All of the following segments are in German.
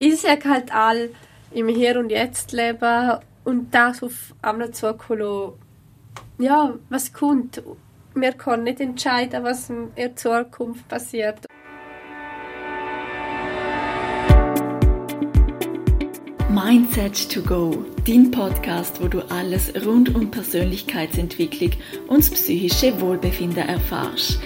Ich sage halt all im Hier und Jetzt leben und das auf einmal zukommen, ja, was kommt. Wir können nicht entscheiden, was in der Zukunft passiert. Mindset to Go, dein Podcast, wo du alles rund um Persönlichkeitsentwicklung und das psychische Wohlbefinden erfährst.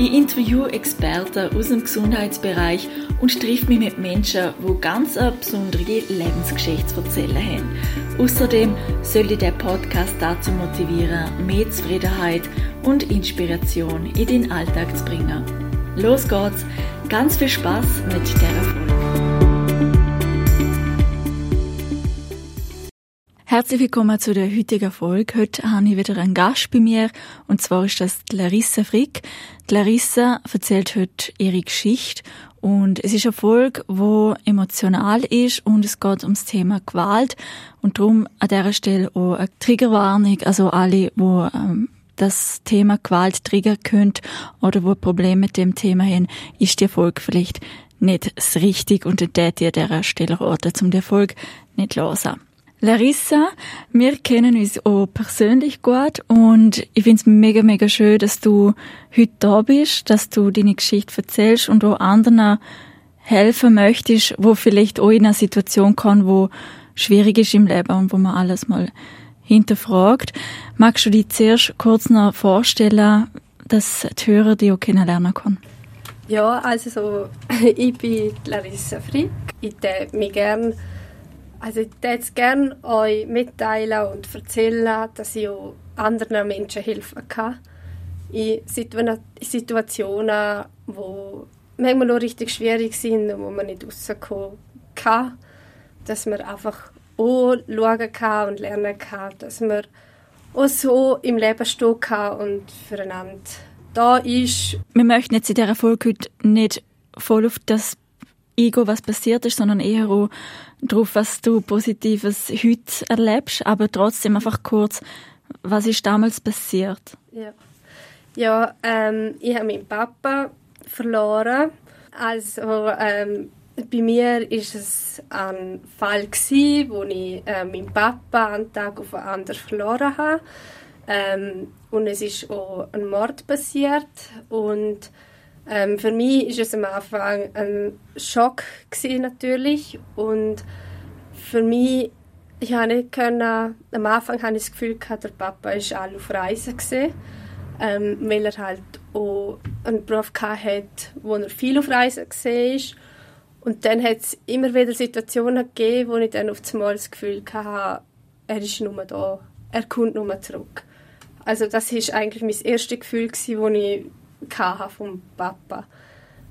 Ich interviewe Experten aus dem Gesundheitsbereich und treffe mich mit Menschen, die ganz eine besondere Lebensgeschichte zu erzählen haben. Außerdem soll dich der Podcast dazu motivieren, mehr Zufriedenheit und Inspiration in deinen Alltag zu bringen. Los geht's! Ganz viel Spaß mit der Herzlich willkommen zu der heutigen Folge. Heute habe ich wieder einen Gast bei mir und zwar ist das Larissa Frick. Larissa erzählt heute ihre Geschichte und es ist eine Folge, die emotional ist und es geht ums Thema Gewalt und darum an dieser Stelle auch eine Triggerwarnung, also alle, die ähm, das Thema Gewalt triggern können oder wo Probleme mit dem Thema haben, ist die Folge vielleicht nicht richtig und dann ihr an dieser Stelle raten, um die Folge nicht hören. Larissa, wir kennen uns auch persönlich gut und ich finde es mega, mega schön, dass du heute da bist, dass du deine Geschichte erzählst und auch anderen helfen möchtest, wo vielleicht auch in einer Situation kann, wo schwierig ist im Leben und wo man alles mal hinterfragt. Magst du dich zuerst kurz noch vorstellen, dass die Hörer dich auch kennenlernen können? Ja, also so, ich bin Larissa Frick. Ich würde mich gerne also ich würde gerne euch mitteilen und erzählen, dass ich auch anderen Menschen helfen kann. In Situationen, die manchmal auch richtig schwierig sind und wo man nicht rauskommen kann. Dass man einfach auch schauen kann und lernen kann, dass man auch so im Leben stehen kann und füreinander da ist. Wir möchten jetzt in dieser Folge heute nicht voll auf das Ego, was passiert ist, sondern eher auch darauf, was du Positives heute erlebst, aber trotzdem einfach kurz, was ist damals passiert? Ja, ja ähm, ich habe meinen Papa verloren. Also ähm, bei mir ist es ein Fall gewesen, wo ich äh, meinen Papa einen Tag auf den anderen verloren habe. Ähm, und es ist auch ein Mord passiert und ähm, für mich ist es am Anfang ein Schock gewesen, natürlich und für mich ich habe nicht können, am Anfang hatte ich das Gefühl gehabt, der Papa ist alle auf Reisen gesehen, ähm, weil er halt auch einen Beruf hatte, wo er viel auf Reisen gesehen. Und dann hat es immer wieder Situationen gegeben, wo ich dann auf einmal das Gefühl hatte, er ist nur da, er kommt nur zurück. Also das ist eigentlich mein erstes Gefühl gewesen, wo ich vom Papa,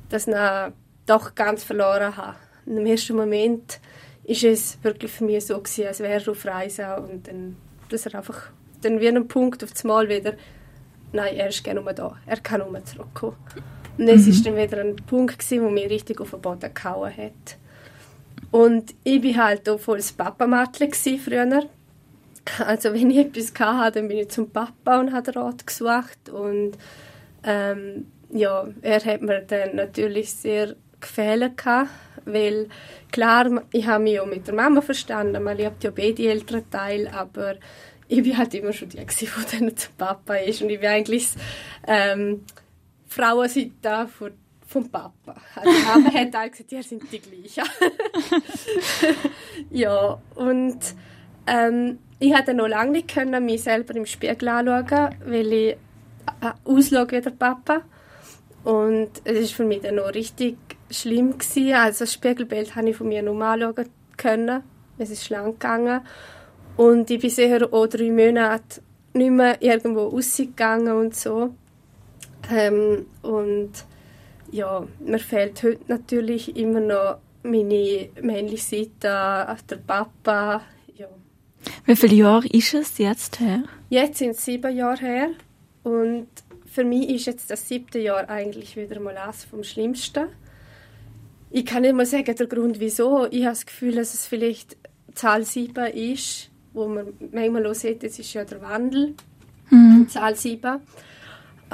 dass ich ihn doch ganz verloren habe. Im ersten Moment ist es wirklich für mich so gewesen, als wäre er auf Reise und dann, dass er einfach dann wie ein Punkt auf das Mal wieder, nein, er ist gerne nur da, er kann nur zurückkommen. Und es mhm. ist dann wieder ein Punkt gewesen, wo mich richtig auf den Boden gehauen hat. Und ich war halt auch voll das Papamattle früher. Also wenn ich etwas hatte, dann bin ich zum Papa und habe Rat gesucht und ähm, ja, er hat mir dann natürlich sehr gefällt weil klar, ich habe mich auch mit der Mama verstanden, man liebt ja beide älteren Teile, aber ich bin halt immer schon die, die dann zum Papa ist und ich bin eigentlich ähm, Frauenseite von vom Papa. Also die Mama hat auch gesagt, die sind die gleichen. ja, und ähm, ich konnte noch lange nicht können, mich selber im Spiegel anschauen, weil ich äh, ausschaue wie der Papa. Und es war für mich dann auch richtig schlimm gewesen. Also das Spiegelbild habe ich von mir nur anschauen können. Es ist lang gegangen. Und ich bin sicher auch drei Monate nicht mehr irgendwo rausgegangen und so. Ähm, und ja, mir fehlt heute natürlich immer noch meine männliche Seite, der Papa. Ja. Wie viele Jahre ist es jetzt her? Jetzt sind es sieben Jahre her. Und für mich ist jetzt das siebte Jahr eigentlich wieder mal eines vom Schlimmsten. Ich kann nicht mal sagen, der Grund wieso. Ich habe das Gefühl, dass es vielleicht Zahl 7 ist, wo man manchmal auch sieht, das ist ja der Wandel, mhm. Zahl 7.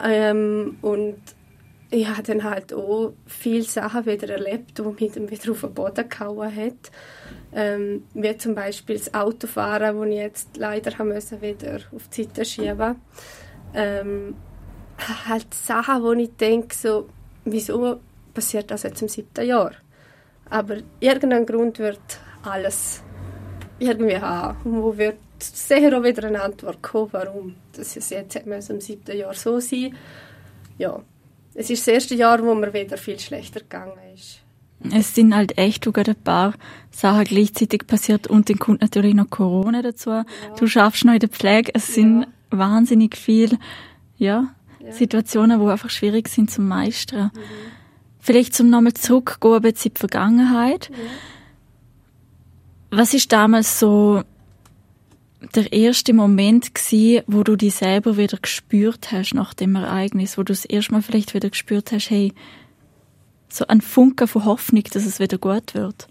Ähm, und ich habe dann halt auch viele Sachen wieder erlebt, die mich dann wieder auf den Boden gehauen hat. Ähm, wie zum Beispiel das Autofahren, das ich jetzt leider haben müssen, wieder auf die Seite schieben ähm, Halt Sachen, wo ich denke, so, wieso passiert das jetzt im siebten Jahr? Aber irgendein Grund wird alles irgendwie haben. Und wo wird sicher auch wieder eine Antwort kommen, warum das ist jetzt im siebten Jahr so sein. Ja, es ist das erste Jahr, wo mir wieder viel schlechter gegangen ist. Es sind halt echt sogar ein paar Sachen gleichzeitig passiert und dann kommt natürlich noch Corona dazu. Ja. Du schaffst noch in der Pflege. Es sind ja. Wahnsinnig viele ja, ja, Situationen, die einfach schwierig sind zu meistern. Mhm. Vielleicht zum nochmal zurückgehen in die Vergangenheit. Was ist damals so der erste Moment gsi, wo du dich selber wieder gespürt hast nach dem Ereignis, wo du das erste Mal vielleicht wieder gespürt hast, hey, so ein Funke von Hoffnung, dass es wieder gut wird?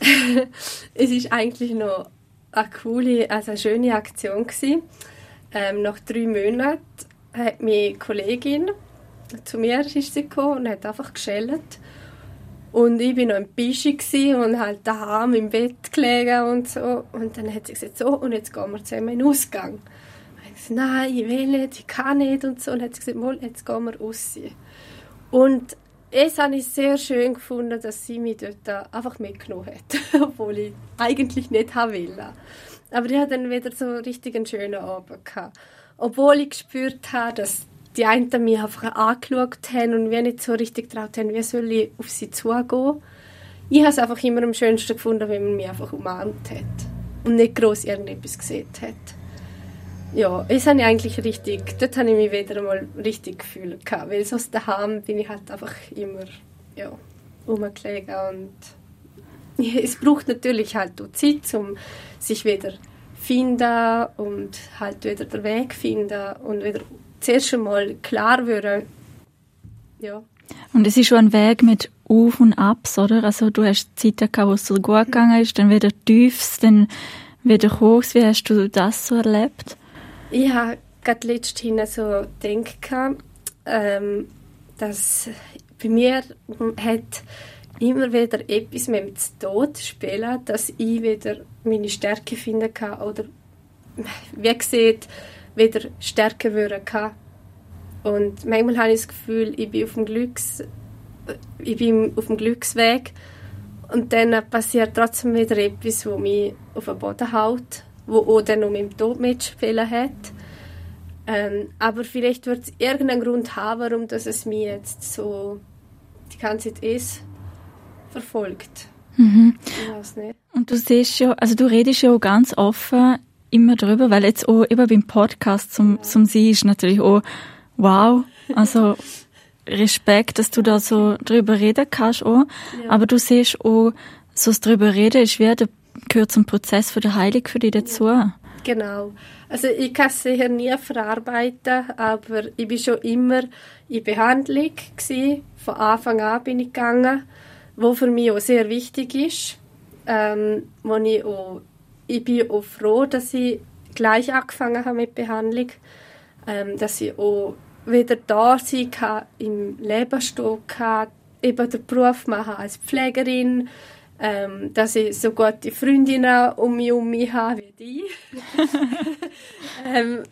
es ist eigentlich noch eine coole, also eine schöne Aktion gewesen. Ähm, nach drei Monaten hat meine Kollegin zu mir ist sie gekommen und hat einfach geschellt und ich war noch im Bischi und halt daheim im Bett gelegen und so. Und dann hat sie gesagt, so, und jetzt gehen wir zusammen in den Ausgang. Und ich gesagt, nein, ich will nicht, ich kann nicht und so. Und hat sie gesagt, mal, jetzt gehen wir raus. Und es habe ich sehr schön gefunden, dass sie mich dort einfach mitgenommen hat, obwohl ich eigentlich nicht haben will. Aber ich hatte dann wieder so einen schönen Abend gehabt. Obwohl ich gespürt habe, dass die einen mich einfach angeschaut haben und wir nicht so richtig getraut haben, wie soll ich auf sie zugehen. Ich habe es einfach immer am schönsten gefunden, wenn man mich einfach umarmt hat und nicht groß irgendetwas gesehen hat. Ja, das habe ich eigentlich richtig, dort habe ich mich wieder einmal richtig gefühlt gehabt, weil sonst daheim bin ich halt einfach immer, ja, rumgelegen und es braucht natürlich halt auch Zeit, um sich wieder finden und halt wieder den Weg finden und wieder zuerst einmal klar werden. Ja. Und es ist schon ein Weg mit Auf und Abs, oder? Also du hast Zeiten gehabt, wo es so gut gegangen ist, dann wieder Tiefs, dann wieder Hochs. Wie hast du das so erlebt? Ich habe gerade letztens so gedacht, ähm, dass bei mir hat immer wieder etwas mit dem Tod spielen, dass ich wieder meine Stärke finden kann oder wie gesagt, wieder stärker werden kann. Und manchmal habe ich das Gefühl, ich bin auf dem, Glücks, ich bin auf dem Glücksweg und dann passiert trotzdem wieder etwas, das mich auf den Boden hält, wo auch dann mit dem Tod mitspielen hat. Ähm, aber vielleicht wird es irgendeinen Grund haben, warum dass es mich jetzt so die ganze Zeit ist, verfolgt. Mhm. Ich weiß nicht. Und du siehst ja, also du redest ja auch ganz offen immer drüber, weil jetzt auch eben beim Podcast zum, ja. zum Sie ist natürlich auch wow, also Respekt, dass du da so drüber reden kannst auch, ja. aber du siehst auch, so das drüber reden ist wie, der gehört zum Prozess für die Heilung für dich dazu. Ja. Genau. Also ich kann es sicher nie verarbeiten, aber ich bin schon immer in Behandlung gewesen. Von Anfang an bin ich gegangen, wo für mich auch sehr wichtig ist, ähm, ich auch ich bin auch froh, dass ich gleich angefangen habe mit Behandlung, ähm, dass ich auch wieder da sein kann, im Leben stehen kann, eben den Beruf machen als Pflegerin, ähm, dass ich so gute Freundinnen um mich herum habe wie die. ähm,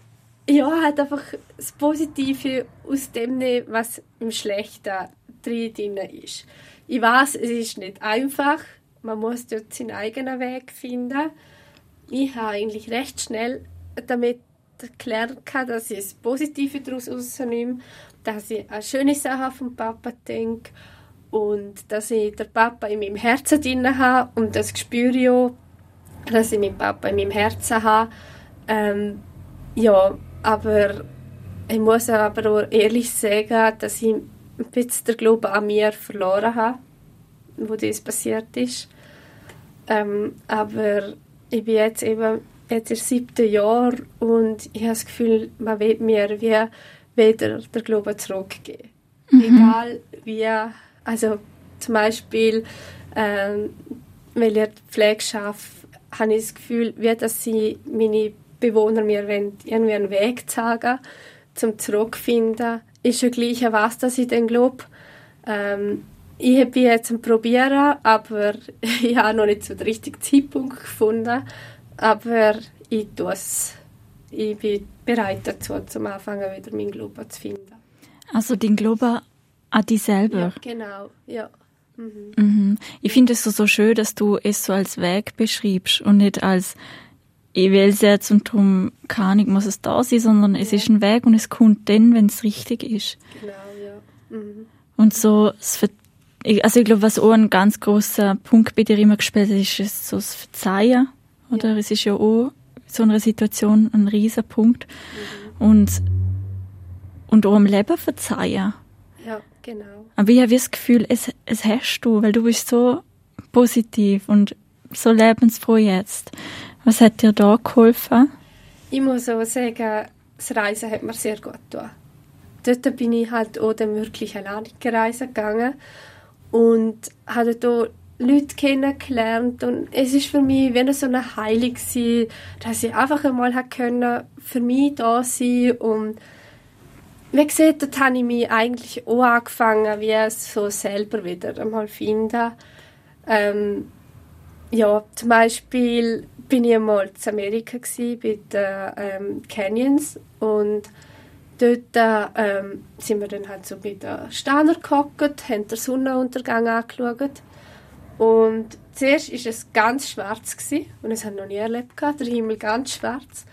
ja, halt einfach das Positive aus dem, was im Schlechten drin ist. Ich weiß, es ist nicht einfach, man muss dort seinen eigenen Weg finden ich habe eigentlich recht schnell damit erklärt, dass ich das Positive daraus rausnehme, dass ich an schöne Sachen vom Papa denke und dass ich den Papa in meinem Herzen drin habe und das spüre ich auch, dass ich meinen Papa in meinem Herzen habe. Ähm, ja, aber ich muss aber auch ehrlich sagen, dass ich ein bisschen den Glauben an mir verloren habe, wo das passiert ist. Ähm, aber ich bin jetzt eben jetzt im siebten Jahr und ich habe das Gefühl, man will mir wie wieder der Glauben zurückgeben. Mhm. Egal wie, also zum Beispiel, ähm, weil ich Pflege schaffe, habe ich das Gefühl, wie dass sie meine Bewohner mir irgendwie einen Weg zeigen zum zurückfinden ist ja gleich, was dass ich dann glaube. Ähm, ich bin jetzt am Probieren, aber ich habe noch nicht so den richtigen Zeitpunkt gefunden. Aber ich tue es. Ich bin bereit dazu, zum Anfangen wieder meinen Glauben zu finden. Also den Glauben an dich selber? Ja, genau, ja. Mhm. Mhm. Ich finde es so, so schön, dass du es so als Weg beschreibst und nicht als ich will es jetzt und darum kann ich, muss es da sein, sondern es ja. ist ein Weg und es kommt dann, wenn es richtig ist. Genau, ja. Mhm. Und so, also ich glaube, was auch ein ganz großer Punkt bei dir immer gespielt hat, ist, ist so das Verzeihen. Oder? Ja. Es ist ja auch so eine Situation ein riesiger Punkt. Mhm. Und, und auch im Leben verzeihen. Ja, genau. Aber ich habe das Gefühl, es, es hast du, weil du bist so positiv und so lebensfroh jetzt. Was hat dir da geholfen? Ich muss auch sagen, das Reisen hat mir sehr gut getan. Dort bin ich halt auch dann wirklich alleine gereist gegangen und habe dort Leute kennengelernt und es ist für mich wie so eine Heilung dass ich einfach einmal können für mich da sein und wie gesagt, dort habe ich mich eigentlich auch angefangen, wie es so selber wieder einmal finden. Ähm, ja, zum Beispiel bin ich einmal in Amerika bei den ähm, Canyons und dort ähm, sind wir dann halt so bei den Steiner gehockt, haben den Sonnenuntergang angeschaut. Und zuerst war es ganz schwarz gewesen, und es habe noch nie erlebt gehabt, der Himmel ganz schwarz,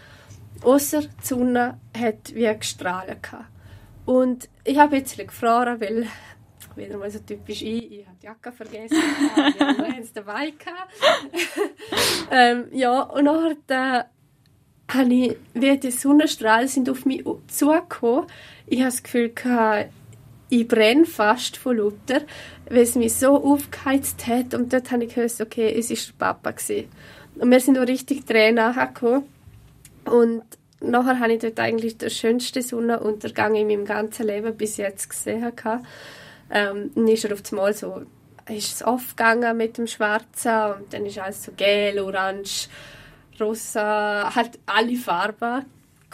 außer die Sonne hat wie gestrahlt gehabt. Und ich habe jetzt gefroren, weil wieder mal so typisch ich, ich habe die Jacke vergessen, wir haben es dabei ähm, ja, und nachher da habe ich, wie die Sonnenstrahlen sind auf mich zugekommen, ich habe das Gefühl gehabt, ich brenne fast von Luther, weil es mich so aufgeheizt hat. Und dort habe ich gehört, okay, es war der Papa gewesen. Und wir sind auch richtig Tränen gekommen und nachher habe ich dort eigentlich den schönsten Sonnenuntergang in meinem ganzen Leben bis jetzt gesehen gehabt. Ähm, dann ist er auf einmal so, ist es aufgegangen mit dem Schwarzen und dann ist alles so gel, orange, rosa, halt alle Farben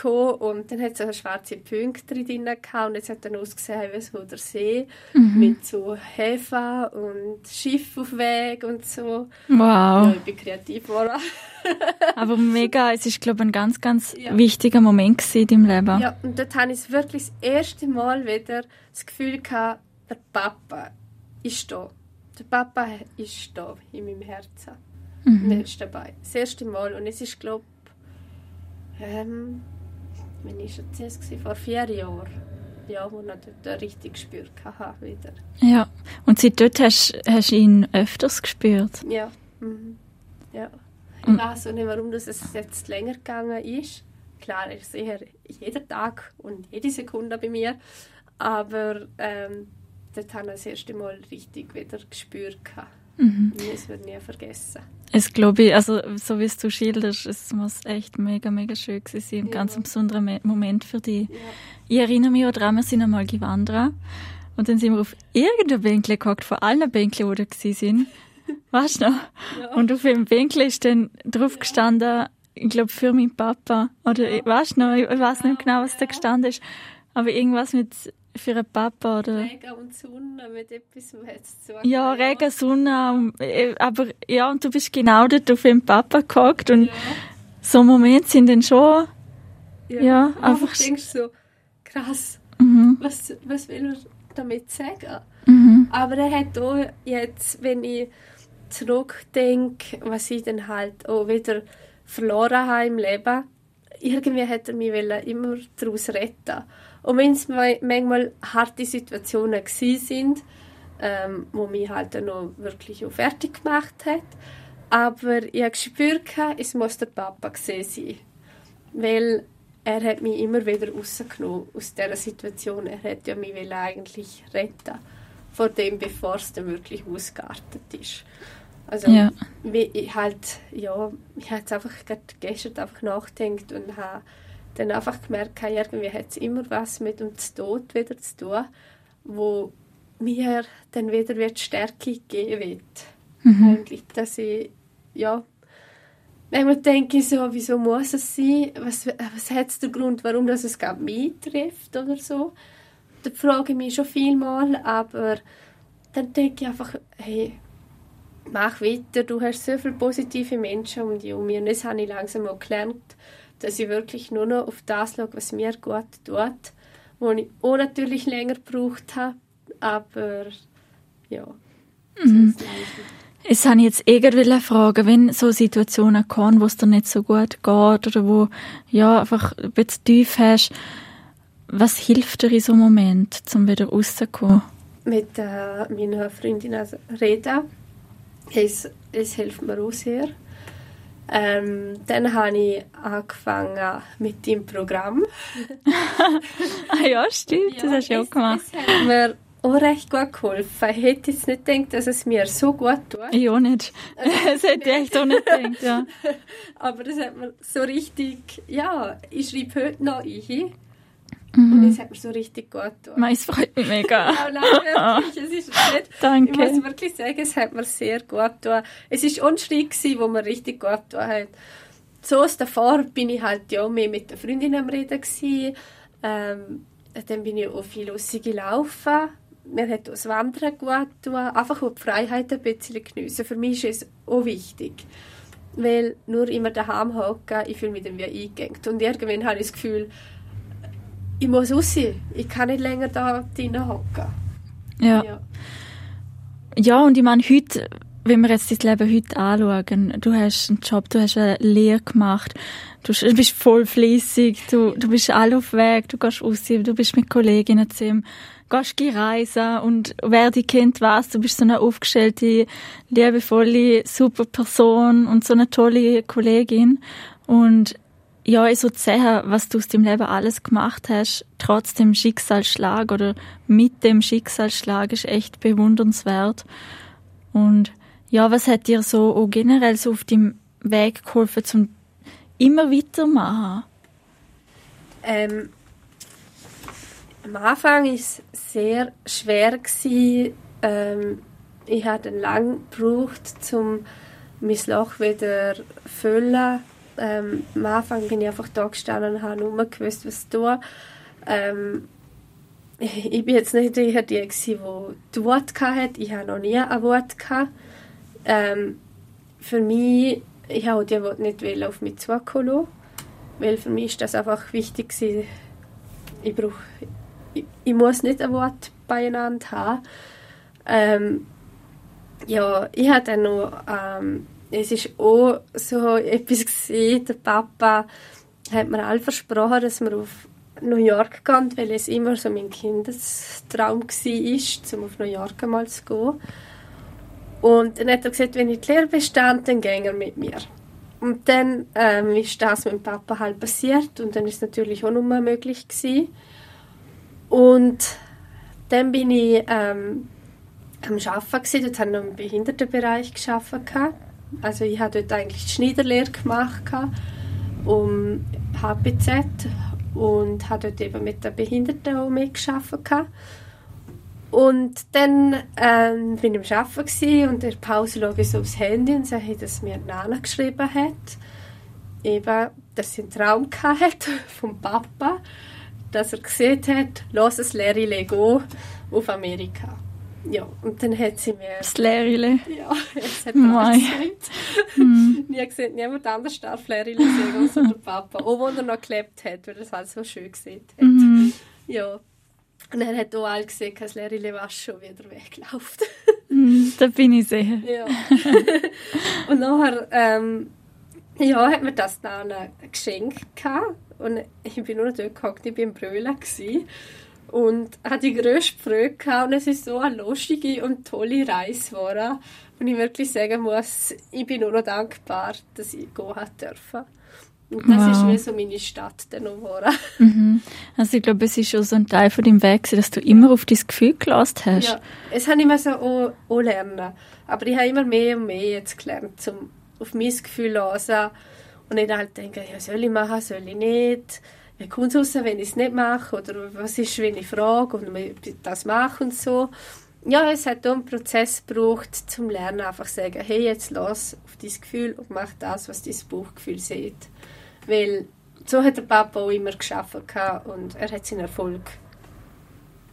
gekommen und dann hat es so schwarze Punkte drin gehabt und es hat dann ausgesehen wie so der See mhm. mit so Häfen und Schiff auf Weg und so. Wow. Ja, ich bin kreativ geworden. Aber mega, es ist glaube ich ein ganz, ganz ja. wichtiger Moment in deinem Leben. Ja, und dort hatte ich wirklich das erste Mal wieder das Gefühl gehabt, der Papa ist da. Der Papa ist da in meinem Herzen. Mhm. er ist dabei. Das erste Mal. Und es ist, glaube ich, ähm, wann war es? Vor vier Jahren. Ja, wo ich dort richtig gespürt habe wieder. Ja, und seit dort hast, du ihn öfters gespürt? Ja. Mhm. ja. Ich mhm. weiß auch nicht, warum das jetzt länger gegangen ist. Klar, er ist sicher jeden Tag und jede Sekunde bei mir. Aber ähm, dort habe ich das erste Mal richtig wieder gespürt. Mhm. Das wird nie vergessen. Es glaube ich, also so wie es du schilderst, es muss echt mega, mega schön gewesen sein. Ein ja. ganz besonderer Moment für dich. Ja. Ich erinnere mich auch daran, wir sind einmal gewandert und dann sind wir auf irgendeinem Bänkle gehockt, von allen Bänkeln, wo da sind. Weißt du noch? Ja. Und auf dem Bänkle ist dann drauf gestanden, ich glaube für meinen Papa. Oder ja. weißt du noch, ich weiß nicht genau, was da gestanden ist. Aber irgendwas mit für einen Papa oder? Regen und Sonne mit etwas jetzt zu Ja, Regen, Sonne, äh, aber ja, und du bist genau dort auf dem Papa gehockt und ja. so Momente sind dann schon, ja, ja einfach... Du denkst so, krass, mhm. was, was will er damit sagen? Mhm. Aber er hat auch jetzt, wenn ich zurückdenke, was ich dann halt auch wieder verloren habe im Leben, irgendwie hat er mich immer daraus retten und wenn es manchmal harte Situationen sind, ähm, wo mich halt dann noch wirklich auch fertig gemacht hat, aber ich habe gespürt, es muss der Papa gesehen sein, weil er hat mich immer wieder rausgenommen aus dieser Situation. Er hat ja mich eigentlich retten vor dem, bevor es dann wirklich ausgeartet ist. Also ja. ich halt, ja, ich habe einfach gestern einfach nachgedacht und habe dann einfach gemerkt habe, irgendwie hat es immer was mit dem Tod wieder zu tun, wo mir dann wieder wird Stärke geben wird. Mhm. Eigentlich, dass ich, ja, manchmal denke ich so, wieso muss es sein? Was, was hat den Grund, warum das es mich trifft oder so? da frage ich mich schon viel mal, aber dann denke ich einfach, hey, mach weiter, du hast so viele positive Menschen um dich herum. Und das habe ich langsam auch gelernt, dass ich wirklich nur noch auf das schaue, was mir gut tut, wo ich auch natürlich länger gebraucht habe, aber ja. Mhm. Es habe ich jetzt irgendwie fragen, wenn so Situationen kommen, wo es dir nicht so gut geht oder wo ja einfach ein bisschen tief hast, was hilft dir in so einem Moment, um wieder rauszukommen? Mit äh, meiner Freundin also Reda. Es, es hilft mir auch sehr. Ähm, dann habe ich angefangen mit dem Programm. ah ja, stimmt, ja, das hast du auch gemacht. Es hat mir auch recht gut geholfen. Ich hätte jetzt nicht gedacht, dass es mir so gut tut. Ich auch nicht. das hätte ich echt auch nicht gedacht, ja. Aber das hat mir so richtig, ja, ich schreibe heute noch ein. Mhm. Und es hat mir so richtig gut getan. Es freut mich mega. ja, nein, wirklich, es ist nicht. Danke. Ich muss wirklich sagen, es hat mir sehr gut getan. Es war Schritt, wo mir richtig gut getan hat. So aus davor bin ich halt ja mehr mit der Freundin am Reden gewesen. Ähm, dann bin ich auch viel rausgelaufen. Mir hat das Wandern gut getan. Einfach auch die Freiheit ein bisschen geniessen. Für mich ist es auch wichtig. Weil nur immer daheim hocken, ich fühle mich dann wie eingegangen. Und irgendwann habe ich das Gefühl, ich muss raus. Ich kann nicht länger da drinnen hocken. Ja. ja. Ja, und ich meine, heute, wenn wir jetzt dein Leben heute anschauen, du hast einen Job, du hast eine Lehre gemacht, du bist voll fließig, du, du bist alle auf Weg, du gehst raus, du bist mit Kolleginnen zusammen, gehst reisen und wer dich kennt, weiß, du bist so eine aufgestellte, liebevolle, super Person und so eine tolle Kollegin und ja, so zu sehen, was du aus dem Leben alles gemacht hast, trotz dem Schicksalsschlag oder mit dem Schicksalsschlag, ist echt bewundernswert. Und ja, was hat dir so auch generell so auf dem Weg geholfen, zum immer weitermachen? Ähm, am Anfang war es sehr schwer. Ähm, ich hatte lange gebraucht, um mein Loch wieder zu füllen ähm, am Anfang bin ich einfach da gestanden und habe nur gewusst, was zu tun. Ähm, ich, ich bin jetzt nicht die, die, die Wort hatte. Ich habe noch nie ein Wort gehabt. Ähm, für mich, ich habe die Wort nicht auf mich zukommen weil für mich ist das einfach wichtig gewesen. Ich brauche, ich, ich muss nicht ein Wort beieinander haben. Ähm, ja, ich habe dann noch ähm, es ist auch so etwas gesehen, der Papa hat mir all versprochen, dass wir auf New York gehen, weil es immer so mein Kindestraum war, um auf New York einmal zu gehen. Und dann hat er gesagt, wenn ich die Lehre bestand, dann ging er mit mir. Und dann ähm, ist das mit dem Papa halt passiert und dann ist es natürlich auch noch mal möglich gewesen. Und dann bin ich ähm, am Arbeiten gewesen, dort habe ich noch im Behindertenbereich gearbeitet. Also ich habe dort eigentlich die Schneiderlehre gemacht um HPZ und habe dort eben mit den Behinderten auch mitgearbeitet. Und dann ähm, bin ich am Arbeiten und in der Pause schaue ich so aufs Handy und sehe, dass mir Nana geschrieben hat, eben, dass sie einen Traum hatte vom Papa, dass er gesehen hat, lass es Larry Lego auf Amerika. Ja, und dann hat sie mir... Das Lehrle? Ja, es hat. Hm. Ich habe gesagt, niemand anders darf Lehrle sagen, außer der Papa. Auch wenn er noch gelebt hat, weil er es halt so schön gesehen hat. Mhm. Ja. Und er hat auch alle gesehen, dass Lehrle was schon wieder wegläuft. Mhm, da bin ich sicher. Ja. und nachher, ähm, ja, hat mir das dann geschenkt gehabt. Und ich bin nur dort gehockt, ich war im Brüllen. Und hatte die grösste Freude gehabt. und es ist so eine lustige und tolle Reise geworden. Und ich wirklich sagen muss, ich bin nur noch dankbar, dass ich gehen durfte. Und das wow. ist wie so meine Stadt dann geworden. Mhm. Also ich glaube, es ist schon so ein Teil von deinem Weg, dass du immer auf dein Gefühl gelassen hast. Ja, es habe ich mir so auch, auch lernen. Aber ich habe immer mehr und mehr jetzt gelernt, um auf mein Gefühl zu hören. Und nicht halt denken, ja, soll ich machen, soll ich nicht wie kommt es raus, wenn ich es nicht mache? Oder was ist, wenn ich frage und das mache und so. Ja, es hat einen Prozess gebraucht, zum Lernen einfach sagen, hey, jetzt los auf dein Gefühl und mach das, was dein Bauchgefühl sieht. Weil so hat der Papa auch immer geschafft und er hat seinen Erfolg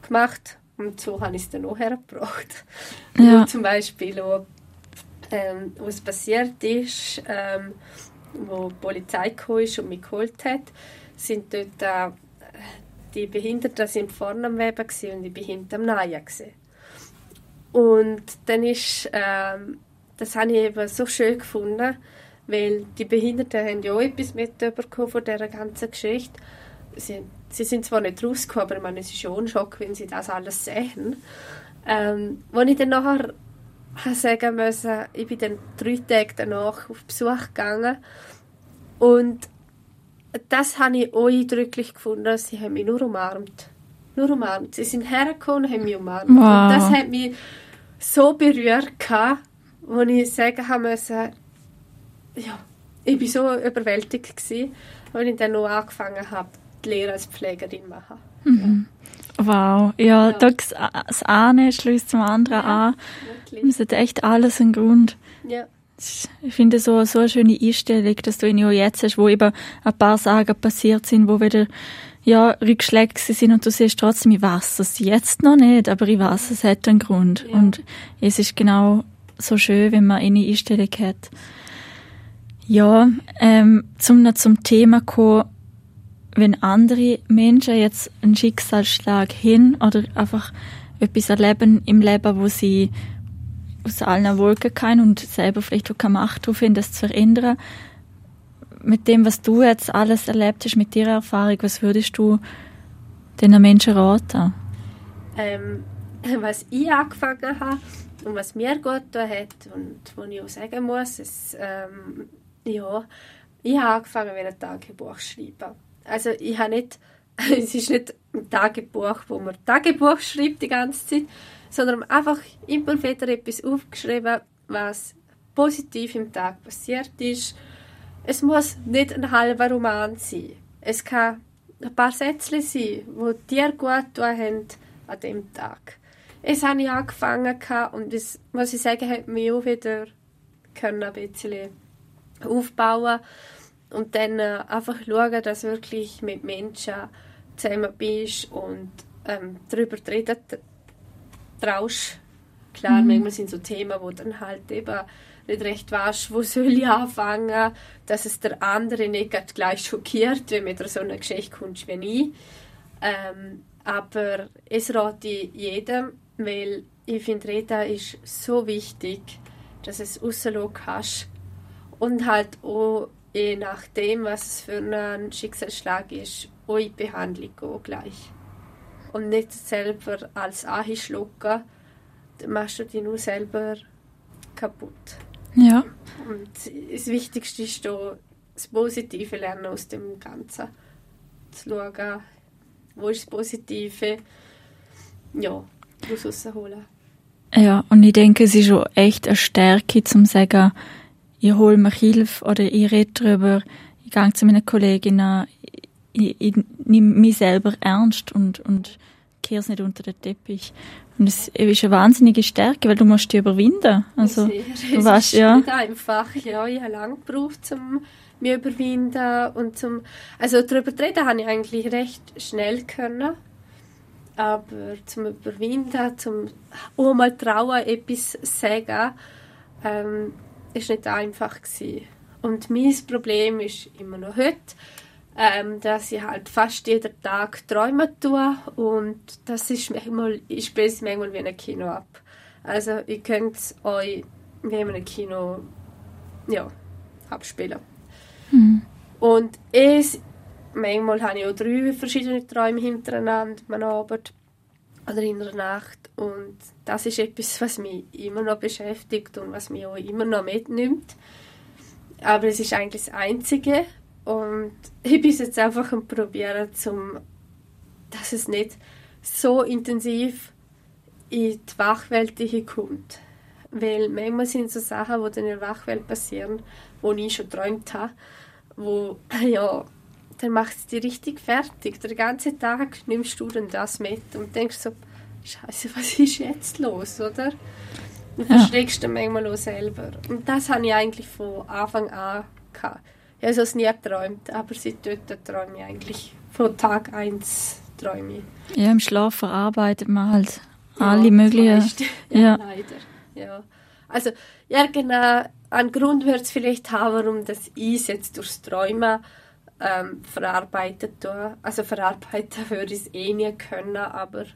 gemacht und so habe ich es dann auch hergebracht. Ja. Zum Beispiel auch, ähm, was passiert ist, ähm, wo die Polizei ist und mich geholt hat, sind dort äh, die Behinderten sind vorne am Weben und die Behinderten am Nähen gewesen. Und dann ist, ähm, das habe ich eben so schön gefunden, weil die Behinderten haben ja auch etwas mitbekommen von dieser ganzen Geschichte. Sie, sie sind zwar nicht rausgekommen, aber ich meine, es ist schon ein Schock, wenn sie das alles sehen. Ähm, als ich dann nachher sagen müssen, ich bin dann drei Tage danach auf Besuch gegangen und das habe ich auch eindrücklich gefunden. Sie haben mich nur umarmt. Nur umarmt. Sie sind hergekommen und haben mich umarmt. Wow. Und das hat mich so berührt, gehabt, wo ich sagen habe müssen, ja, ich war so überwältigt, gewesen, als ich dann noch angefangen habe, die Lehre als Pflegerin zu machen. Wow, ja, Ja. das, das eine schließt zum anderen Ja. an. Wirklich. Es hat echt alles einen Grund. Ja. Ich finde so, so eine schöne Einstellung, dass du ihn ja jetzt hast, wo eben ein paar Sachen passiert sind, wo wieder ja, Rückschläge sind und du siehst trotzdem, ich weiß es jetzt noch nicht, aber ich weiß, es hat einen Grund. Ja. Und es ist genau so schön, wenn man eine Einstellung hat. Ja, ähm, zum noch zum Thema kommen, wenn andere Menschen jetzt einen Schicksalsschlag hin oder einfach etwas erleben im Leben, wo sie aus allen Wolken kann und selber vielleicht auch keine Macht drauf haben, das zu verändern. Mit dem, was du jetzt alles erlebt hast, mit deiner Erfahrung, was würdest du den Menschen raten? ähm, was ich angefangen habe und was mir gut getan hat und wo ich auch sagen muss, es, ähm, ja, ich habe angefangen mit einem Tagebuch zu schreiben. Also ich habe nicht, es ist nicht ein Tagebuch, wo man Tagebuch schreibt die ganze Zeit, sondern einfach immer wieder etwas aufgeschrieben, was positiv im Tag passiert ist. Es muss nicht ein halber Roman sein. Es kann ein paar Sätze sein, die dir gut haben an dem Tag. Es habe ich angefangen und das, muss ich sagen, hat mich auch wieder ein bisschen aufbauen und dann äh, einfach schauen, dass wirklich mit Menschen zusammen bist und ähm, darüber reden t- traust. Klar, manchmal sind so Themen, wo dann halt eben nicht recht weißt, wo soll ich anfangen, dass es der andere nicht gleich schockiert, wenn mit so einer Geschichte kommst wie ich. Ähm, aber es rate ich jedem, weil ich finde, Reden ist so wichtig, dass es rauslassen kannst. Und halt auch, je nachdem, was es für ein Schicksalsschlag ist, auch in die Behandlung gehen gleich. Und nicht selber als schlucken, dann machst du dich nur selber kaputt. Ja, Und das Wichtigste ist da, das Positive lernen aus dem Ganzen. Zu schauen, wo ist das Positive, ja, daraus rausholen. ja, und ich denke, es ist auch echt eine Stärke, zum zu sagen, ich hole mir Hilfe oder ich rede darüber, ich gehe zu meinen Kolleginnen, ich, ich nehme mich selber ernst und, und kehre es nicht unter den Teppich. Und es ist eine wahnsinnige Stärke, weil du musst dich überwinden. Also, Sehr. du es weißt, ist ja. nicht einfach. Ja, ich habe lange gebraucht, um mich zu überwinden und zum... Also darüber zu reden habe ich eigentlich recht schnell können. Aber zum Überwinden, zum auch mal trauen, etwas zu sagen, ähm, ist nicht einfach gewesen. Und mein Problem ist immer noch heute, ähm, dass ich halt fast jeden Tag träumen tue und das ist manchmal, ich spiele es manchmal wie ein Kino ab. Also ihr könnt es euch wie in einem Kino ja, abspielen. Und es, manchmal habe ich auch drei verschiedene Träume hintereinander am Abend oder in der Nacht und das ist etwas, was mich immer noch beschäftigt und was mich auch immer noch mitnimmt. Aber es ist eigentlich das Einzige und ich bin jetzt einfach am Probieren, zum, dass es nicht so intensiv in die Wachwelt kommt. Weil manchmal sind so Sachen, die in der Wachwelt passieren, die ich schon geträumt habe, wo, ja, dann macht es dich richtig fertig. Den ganzen Tag nimmst du dann das mit und denkst so, Scheiße, was ist jetzt los, oder? Und Ja. verschreckst du manchmal auch selber. Und das habe ich eigentlich von Anfang an gehabt. Ich habe es nie geträumt, aber seit dort träume ich eigentlich von Tag 1 träume ich. Ja, im Schlaf verarbeitet man halt ja, alle möglichen. Ja, ja, leider. Ja. Also, ja, genau. Ein Grund wird es vielleicht haben, warum das ich jetzt durchs Träumen ähm, verarbeitet tue. Also verarbeiten würde ich es eh nie können, aber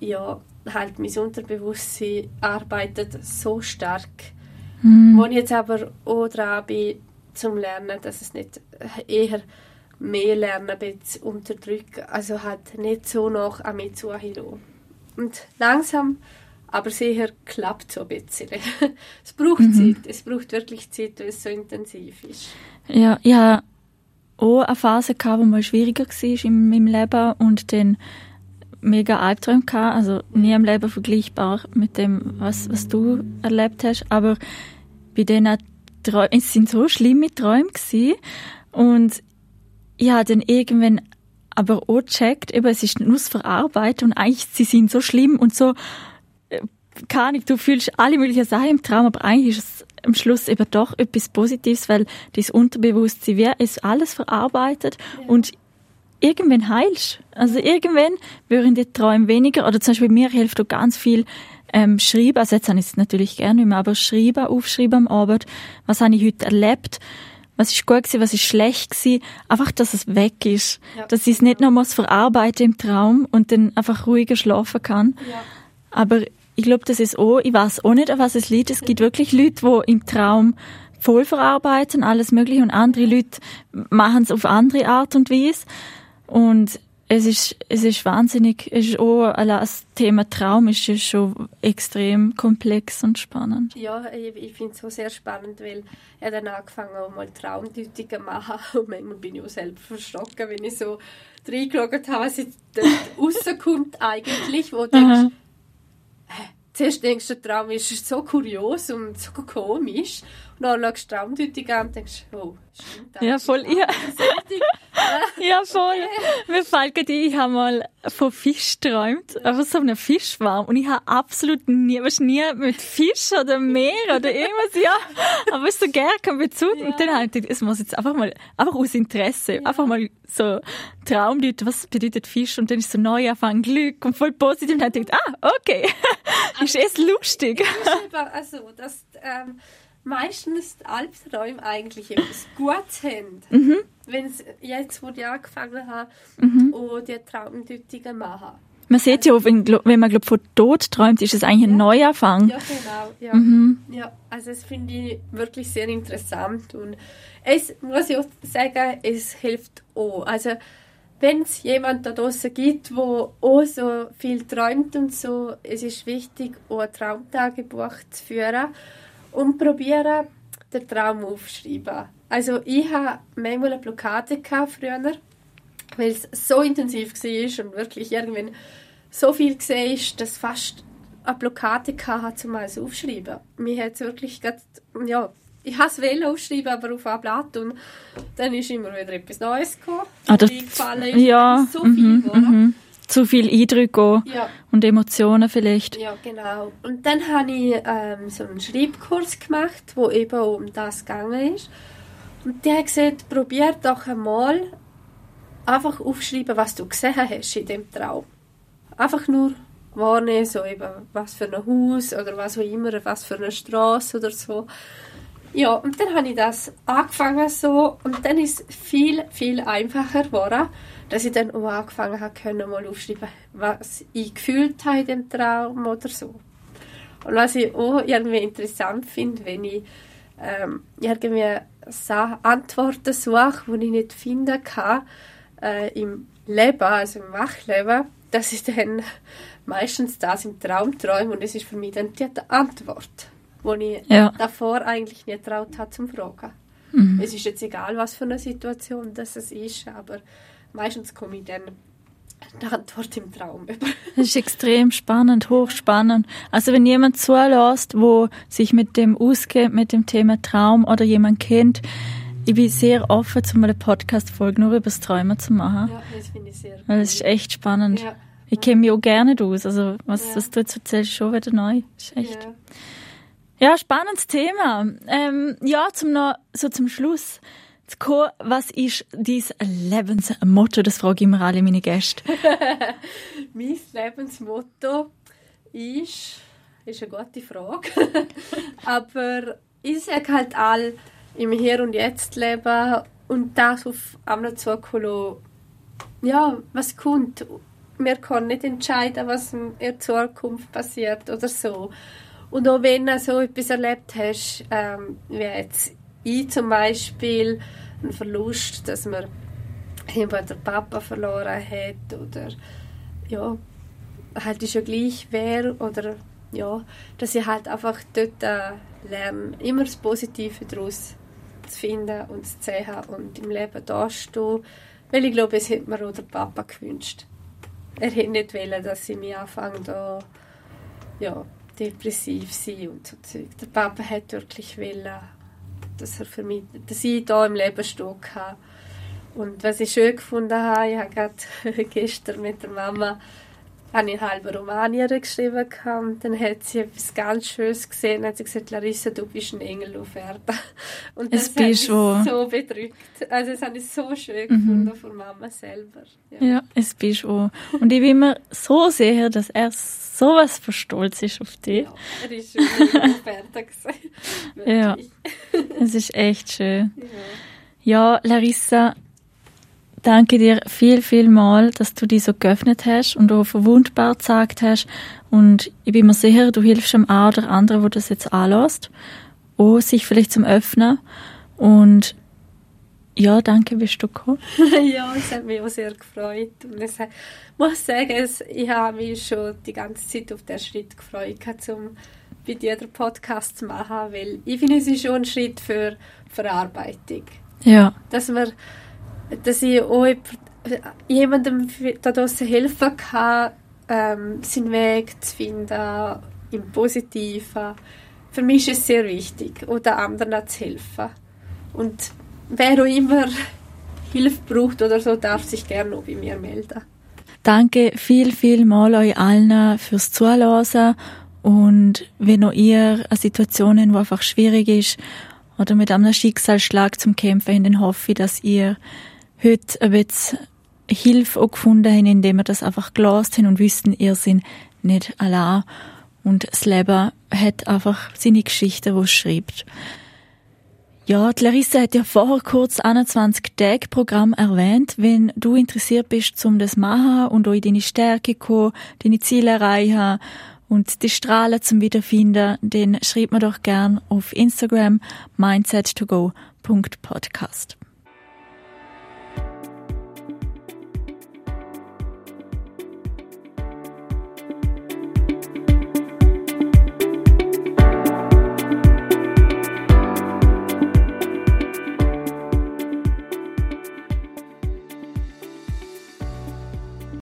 ja, halt mein Unterbewusstsein arbeitet so stark. Mhm. Wo ich jetzt aber auch dran bin, zum Lernen, dass es nicht eher mehr lernen unterdrücken, also halt nicht so noch an mich zuhören. Und langsam, aber sicher klappt so ein bisschen. es braucht mhm. Zeit, es braucht wirklich Zeit, weil es so intensiv ist. Ja, ja, auch eine Phase gehabt, wo mal schwieriger war in meinem Leben und dann mega Albträume gehabt, also nie im Leben vergleichbar mit dem, was, was du erlebt hast, aber bei denen Träume, es sind so schlimme Träume gewesen und ich habe dann irgendwann aber auch gecheckt, eben, es ist nur das Verarbeiten und eigentlich, sie sind so schlimm und so, äh, keine Ahnung, du fühlst alle möglichen Sachen im Traum, aber eigentlich ist es am Schluss eben doch etwas Positives, weil das Unterbewusstsein wie es alles verarbeitet ja. und irgendwann heilst. Also irgendwann würden die Träume weniger, oder zum Beispiel mir hilft auch ganz viel ähm, schreiben, also jetzt habe ich es natürlich gerne nicht mehr, aber schreiben, aufschreiben am Abend, was habe ich heute erlebt, was ist gut gewesen, was ist schlecht gewesen, einfach, dass es weg ist. Ja. Dass ich es nicht noch muss verarbeiten im Traum und dann einfach ruhiger schlafen kann. Ja. Aber ich glaube, das ist auch, ich weiß auch nicht, an was es liegt. Es gibt wirklich Leute, die im Traum voll verarbeiten, alles mögliche, und andere Leute machen es auf andere Art und Weise. Und es ist, es ist wahnsinnig, es ist auch, das Thema Traum ist schon extrem komplex und spannend. Ja, ich, ich finde es auch sehr spannend, weil ich dann angefangen habe, mal Traumdeutungen zu machen. Und manchmal bin ich auch selber verschrocken, wenn ich so reingeschaut habe, was jetzt rauskommt eigentlich, wo du denkst, zuerst denkst du, der Traum ist so kurios und so komisch und dann schaust du die Traumdeutung an und denkst, oh, stimmt das? Ja, voll. Ja, ja voll. Mir fällt gerade ich habe mal von Fisch geträumt, aber so einem Fischwarm und ich habe absolut nie, was nie mit Fisch oder Meer oder irgendwas, ja, aber so gerne keinen Bezug ja. und dann habe ich gedacht, es muss jetzt einfach mal, einfach aus Interesse, ja. einfach mal so Traumdeuten, was bedeutet Fisch und dann ist so neu anfangen, Glück und voll positiv und dann habe ich gedacht, ah, okay, ist es lustig. Also, das, ähm, meistens Albträume eigentlich etwas Gutes haben. Mhm. Wenn es jetzt, wo ich angefangen habe, mhm. und die Traumdeutungen machen. Man sieht ja, wenn, wenn man glaub, von Tod träumt, ist es eigentlich ein ja. Neuanfang. Ja, genau. Ja. Mhm. ja also das finde ich wirklich sehr interessant. Und es muss ich auch sagen, es hilft auch. Also wenn es jemand da draußen gibt, wo auch so viel träumt und so, es ist wichtig, auch ein Traumtagebuch zu führen und probieren, den Traum aufzuschreiben. Also ich hatte manchmal eine Blockade früher, weil es so intensiv war und wirklich irgendwann so viel gesehen ist, dass fast eine Blockade hatte, zum mal aufzuschreiben. Mir hat es wirklich grad, ja, ich habe es aufschreiben, aber auf ein Blatt und dann ist immer wieder etwas Neues gekommen. Ah, das, gefallen ist ja, so viel, mm -hmm, mm zu viel Eindrücke ja. und Emotionen vielleicht. Ja, genau. Und dann habe ich ähm, so einen Schreibkurs gemacht, wo eben um das gegangen ist. Und der hat gesagt, probier doch einmal einfach aufschreiben, was du gesehen hast in dem Traum. Einfach nur wahrnehmen, so eben, was für ein Haus oder was auch immer, was für eine Straße oder so. Ja, und dann habe ich das angefangen so und dann ist es viel, viel einfacher geworden dass ich dann auch angefangen habe, können mal aufschreiben, was ich gefühlt habe in dem Traum oder so. Und was ich auch irgendwie interessant finde, wenn ich ähm, irgendwie Antworten suche, die ich nicht finden kann äh, im Leben, also im Wachleben, dass ich dann meistens das im Traum träume und es ist für mich dann die Antwort, die ich ja. davor eigentlich nicht traut habe zum Fragen. Mhm. Es ist jetzt egal, was für eine Situation das ist, aber meistens komme ich dann eine Antwort im Traum über. Das ist extrem spannend, hochspannend. Also wenn jemand zulässt, wo sich mit dem auskennt, mit dem Thema Traum oder jemand kennt, ich bin sehr offen, zu einer Podcast-Folge nur über das Träumen zu machen. Ja, das finde ich sehr Weil es ist echt spannend. Ja. Ich kenne mich auch gerne aus. Also was, ja. was du jetzt erzählst, ist schon wieder neu. Das ist echt... Ja. ja, spannendes Thema. Ähm, ja, zum noch, so zum Schluss Was ist dein Lebensmotto? Das frage ich immer alle meine Gäste. mein Lebensmotto ist, ist eine gute Frage. Aber ich sage halt all im Hier und Jetzt leben und das auf einmal zukolo ja, was kommt. Wir können nicht entscheiden, was in der Zukunft passiert oder so. Und auch wenn du so etwas erlebt hast, ähm, wie jetzt ich zum Beispiel, einen Verlust, dass man jemand der Papa verloren hat oder ja, halt ist ja gleich wer oder ja, dass ich halt einfach dort äh, lerne, immer das Positive daraus zu finden und zu sehen und im Leben da stehen. Weil ich glaube, es hätte mir auch der Papa gewünscht. Er hätte nicht wollen, dass ich mich anfange, da, ja, depressiv sein und so. Der Papa hat wirklich wollen, dass, er für mich, dass ich da im Leben stehen kann. Und was ich schön gefunden habe, ich habe gerade gestern mit der Mama habe ich halber Romanier geschrieben. Dann hat sie etwas ganz Schönes gesehen. Dann hat sie gesagt, Larissa, du bist ein Engel auf Erden. Und das es hat mich wo... so bedrückt. Also das habe ich so schön mhm. gefunden von Mama selber. Ja, ja es bist du. Und ich bin mir so sicher, dass er sowas von stolz ist auf dich. Ja, er ist schon auf Erden Ja, es ist echt schön. Ja. ja, Larissa, danke dir viel, viel mal, dass du dich so geöffnet hast und auch verwundbar gesagt hast. Und ich bin mir sicher, du hilfst dem einen oder anderen, der das jetzt anlässt, auch sich vielleicht zum Öffnen. Und ja, danke, bist du gekommen. ja, es hat mich auch sehr gefreut. Und ich muss sagen, ich habe mich schon die ganze Zeit auf den Schritt gefreut, um bei dir den Podcast zu machen, weil ich finde, es ist schon ein Schritt für Verarbeitung. Ja. Dass man dass ich auch jemandem da draußen helfen kann, ähm, seinen Weg zu finden, im Positiven. Für mich ist es sehr wichtig, oder anderen zu helfen. Und wer auch immer Hilfe braucht oder so, darf sich gerne auch bei mir melden. Danke viel, viel mal euch allen fürs Zuhören. Und wenn auch ihr eine Situation habt, die einfach schwierig ist, oder mit einem Schicksalsschlag zum Kämpfen, dann hoffe ich, dass ihr heute ein bisschen Hilfe auch gefunden haben, indem wir das einfach gelassen haben und wüssten, ihr seid nicht allein. Und das Leben hat einfach seine Geschichte, die es schreibt. Ja, die Larissa hat ja vorher kurz 21 Tage Programm erwähnt. Wenn du interessiert bist, um das zu machen und auch in deine Stärke kommen, deine Ziele erreichen und die Strahlen zum Wiederfinden, dann schreib mir doch gern auf Instagram mindset2go.podcast.